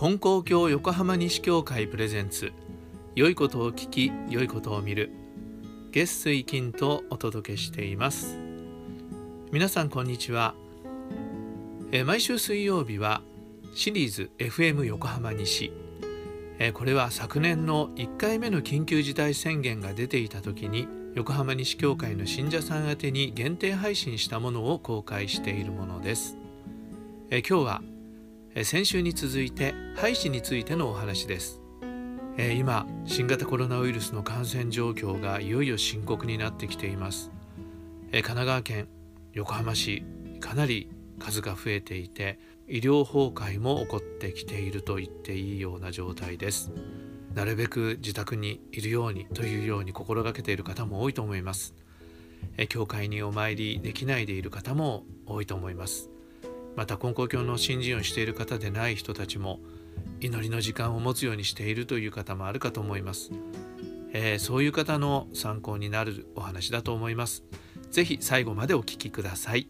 金光教横浜西教会プレゼンツ。良いことを聞き良いことを見る。月水金とお届けしています。皆さんこんにちは。え毎週水曜日はシリーズ FM 横浜西。えこれは昨年の1回目の緊急事態宣言が出ていた時に横浜西教会の信者さん宛に限定配信したものを公開しているものです。え今日は先週に続いて廃止についてのお話です。今新型コロナウイルスの感染状況がいよいよ深刻になってきています。神奈川県横浜市かなり数が増えていて医療崩壊も起こってきていると言っていいような状態です。なるべく自宅にいるようにというように心がけている方も多いと思います。教会にお参りできないでいる方も多いと思います。また根高教の新人をしている方でない人たちも祈りの時間を持つようにしているという方もあるかと思います、えー、そういう方の参考になるお話だと思います。是非最後までお聞きください。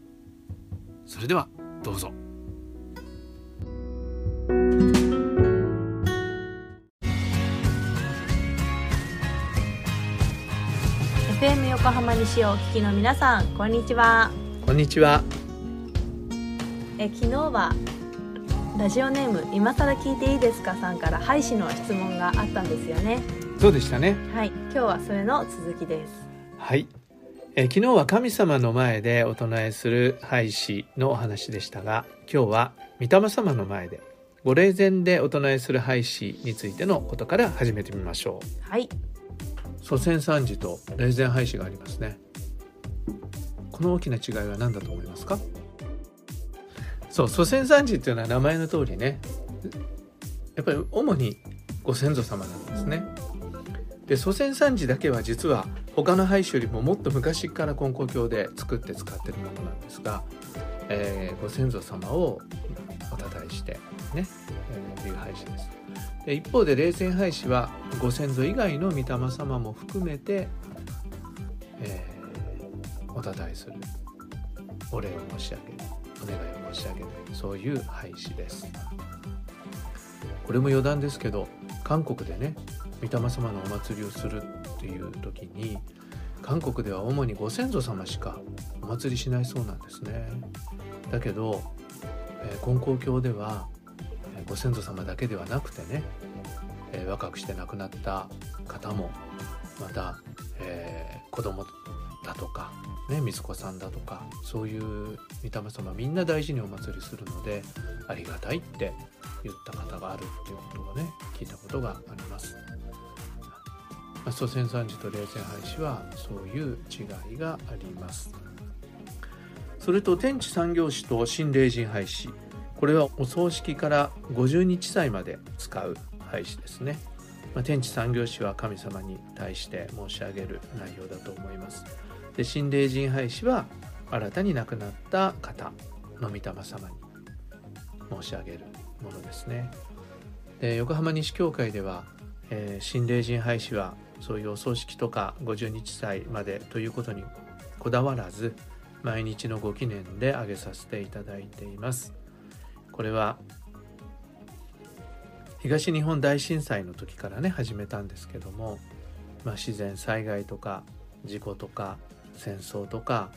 それではどうぞ。FM 横浜西をお聞きの皆さんこんにちは。こんにちはえ昨日はラジオネーム今更聞いていいですかさんから廃止の質問があったんですよね。そうでしたね。はい今日はそれの続きです。はい。え昨日は神様の前でお唱えする廃止のお話でしたが今日は御霊様の前でご霊前でお唱えする廃止についてのことから始めてみましょう。はい。祖先三時と霊前廃止がありますね。この大きな違いは何だと思いますか？そう祖先三時っていうのは名前の通りねやっぱり主にご先祖様なんですね。で祖先三時だけは実は他の廃種よりももっと昔から根高教で作って使ってるものなんですが、えー、ご先祖様をおたたえしてね、えー、いう廃止です。で一方で霊前廃止はご先祖以外の御霊様も含めて、えー、おたたえするお礼を申し上げるお願いを申し上げるそういう廃止です。これも余談ですけど韓国でね御霊様のお祭りをするっていう時に韓国では主にご先祖様しかお祭りしないそうなんですね。だけど、えー、金光教では、えー、ご先祖様だけではなくてね、えー、若くして亡くなった方もまた、えー、子供だとかね水子さんだとかそういう御霊様みんな大事にお祭りするのでありがたいって言った方があるっていうことをね聞いたことがあります。まあ、祖先三時と霊前廃止はそういう違いがあります。それと天地産業史と新霊人廃止これはお葬式から50日祭まで使う廃止ですね。まあ、天地産業史は神様に対して申し上げる内容だと思います。で心霊人廃止は新たに亡くなった方の御霊様に申し上げるものですね。で横浜西教会では、えー、心霊人廃止はそういうお葬式とか50日祭までということにこだわらず毎日のご記念で挙げさせていただいています。これは東日本大震災の時からね始めたんですけども、まあ、自然災害とか事故とか戦争とか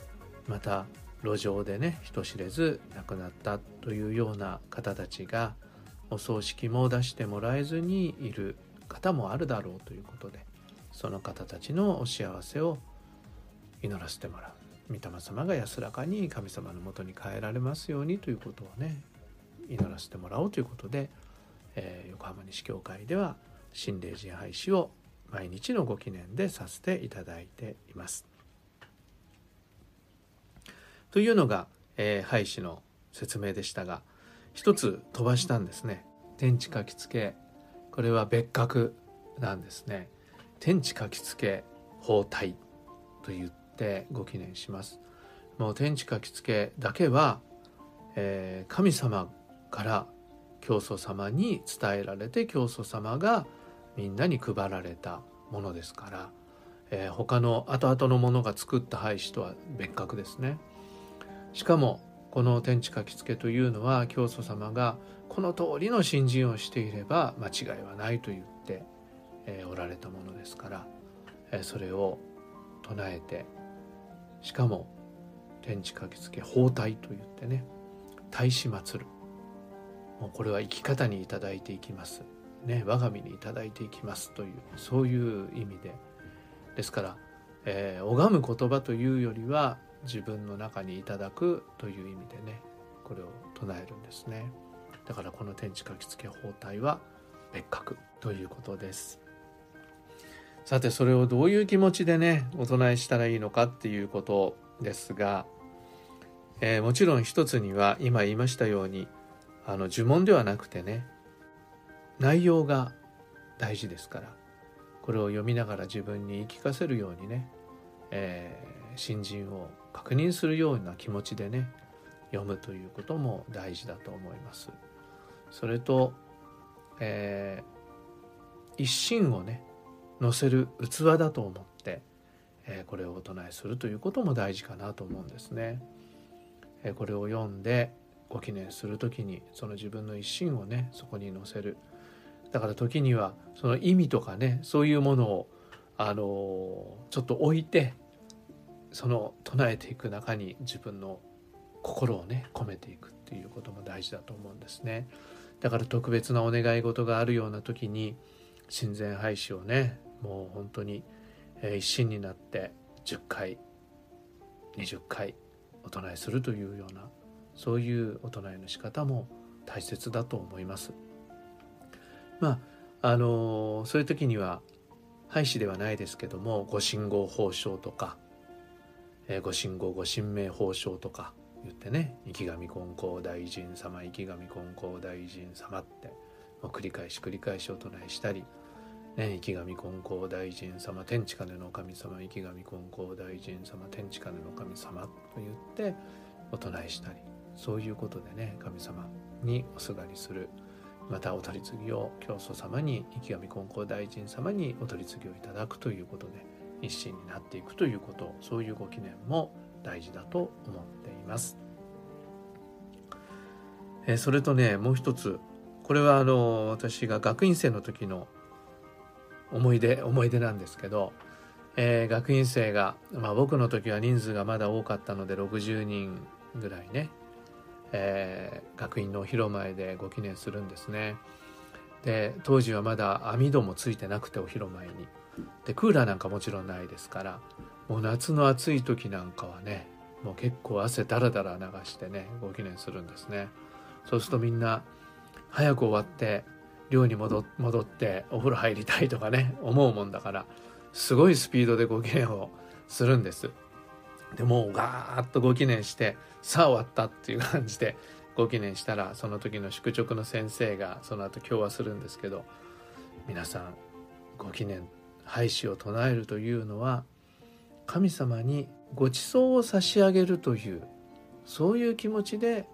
また路上でね人知れず亡くなったというような方たちがお葬式も出してもらえずにいる方もあるだろうということでその方たちのお幸せを祈らせてもらう御霊様が安らかに神様のもとに帰られますようにということをね祈らせてもらおうということで、えー、横浜西教会では心霊人廃止を毎日のご記念でさせていただいています。というのが、えー、廃止の説明でしたが一つ飛ばしたんですね。天地書きつけ。これは別格なんですね。天地書きつけ包帯と言ってご記念します。もう天地書きつけだけは、えー、神様から教祖様に伝えられて教祖様がみんなに配られたものですから、えー、他の後々のものが作った廃止とは別格ですね。しかもこの天地書きつけというのは教祖様がこの通りの信心をしていれば間違いはないと言って、おられたものですから、それを唱えてしかも天地書きつけ包帯と言ってね大師祭る。もうこれは生き方に頂いていきます。ね我が身に頂いていきますというそういう意味で。ですから、えー、拝む言葉というよりは自分の中にいただくという意味でねこれを唱えるんですね。だからこの天地書きつけ包帯は別格ということです。さてそれをどういう気持ちでねお唱えしたらいいのかっていうことですが、えー、もちろん一つには今言いましたようにあの呪文ではなくてね内容が大事ですからこれを読みながら自分に言い聞かせるようにね、えー、新人を確認するような気持ちでね読むということも大事だと思います。それと、えー、一心をね載せる器だと思って、えー、これをお唱えするということも大事かなと思うんですね。えー、これを読んでご記念する時にその自分の一心をねそこに載せるだから時にはその意味とかねそういうものをあのちょっと置いてその唱えていく中に自分の心をね込めていくっていうことも大事だと思うんですね。だから特別なお願い事があるような時に親善廃止をねもう本当に、一心になって10回20回お唱えするというようなそういうお唱えの仕方も大切だと思います。まああの、そういう時には廃止ではないですけどもご信号報奨とかえー、ご神号ご神明宝生とか言ってね生神金光大臣様生神金光大臣様って繰り返し繰り返しお唱えしたりね、生神金光大臣様天地金の神様生神金光大臣様天地金の神様と言ってお唱えしたりそういうことでね神様におすがりする。またお取り次ぎを教祖様に生神金光大臣様にお取り次ぎをいただくということで一心になっていくということそういうご記念も大事だと思っています。えそれとねもう一つこれはあの私が学院生の時の思い出思い出なんですけど、えー、学院生が、まあ、僕の時は人数がまだ多かったので60人ぐらいね、えー、学院のお披露前でご記念するんですね。で当時はまだ網戸もついてなくてお披露前に。でクーラーなんかもちろんないですからもう夏の暑い時なんかはねもう結構汗だらだら流してねご記念するんですね。そうするとみんな早く終わって寮に戻ってお風呂入りたいとかね思うもんだからすごいスピードでご記念をするんです。でもうガーッとご記念してさあ終わったっていう感じでご記念したらその時の宿直の先生がその後今日はするんですけど皆さんご記念廃止を唱えるというのは神様にご馳走を差し上げるというそういう気持ちで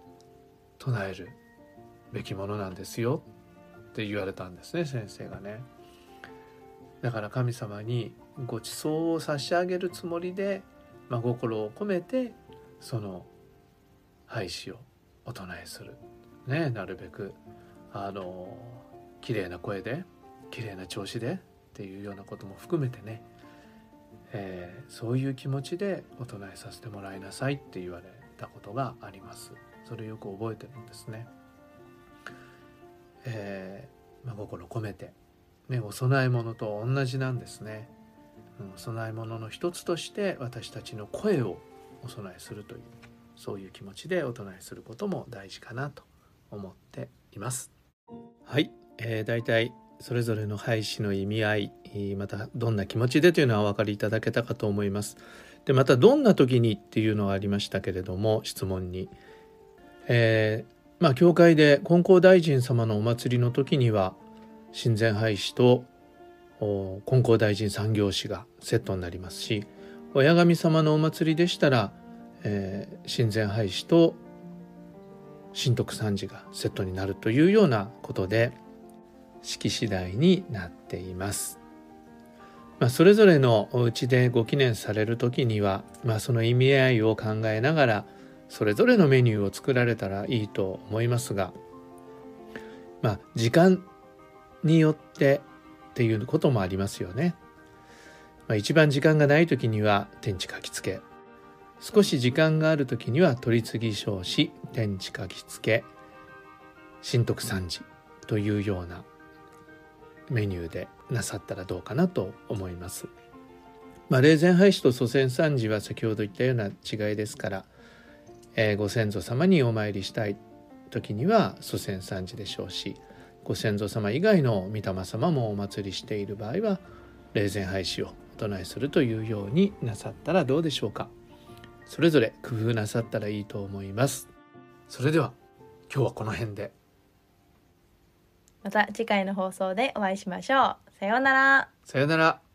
唱えるべきものなんですよって言われたんですね先生がね。だから神様にご馳走を差し上げるつもりで、まあ、心を込めてその廃止をお唱えする。ねなるべくあの綺麗な声で綺麗な調子でっていうようなことも含めてね、えー、そういう気持ちでお唱えさせてもらいなさいって言われたことがあります。それよく覚えてるんですね、えー、まあ、心込めて、ね、お供え物と同じなんですね、うん、お供え物の一つとして私たちの声をお供えするというそういう気持ちでお唱えすることも大事かなと思っています。はい、えー、だいたいそれぞれの廃止の意味合いまたどんな気持ちでというのはお分かりいただけたかと思います。でまたどんな時にっていうのがありましたけれども質問に、えー、まあ教会で金光大臣様のお祭りの時には親善廃止と金光大臣産業士がセットになりますし親神様のお祭りでしたら、え、親善廃止と神徳三寺がセットになるというようなことで式次第になっています。まあ、それぞれのお家でご記念される時には、まあ、その意味合いを考えながらそれぞれのメニューを作られたらいいと思いますがまあ時間によってっていうこともありますよね。まあ、一番時間がない時には天地書き付け少し時間がある時には取り次ぎ少子天地書き付け新徳三時というようなメニューでなさったらどうかなと思います。まあ、霊前廃止と祖先三時は先ほど言ったような違いですから、えー、ご先祖様にお参りしたい時には祖先三時でしょうしご先祖様以外の御霊様もお祭りしている場合は霊前廃止をお唱えするというようになさったらどうでしょうか。それぞれ工夫なさったらいいと思います。それでは今日はこの辺で。また次回の放送でお会いしましょう。さようなら。さようなら。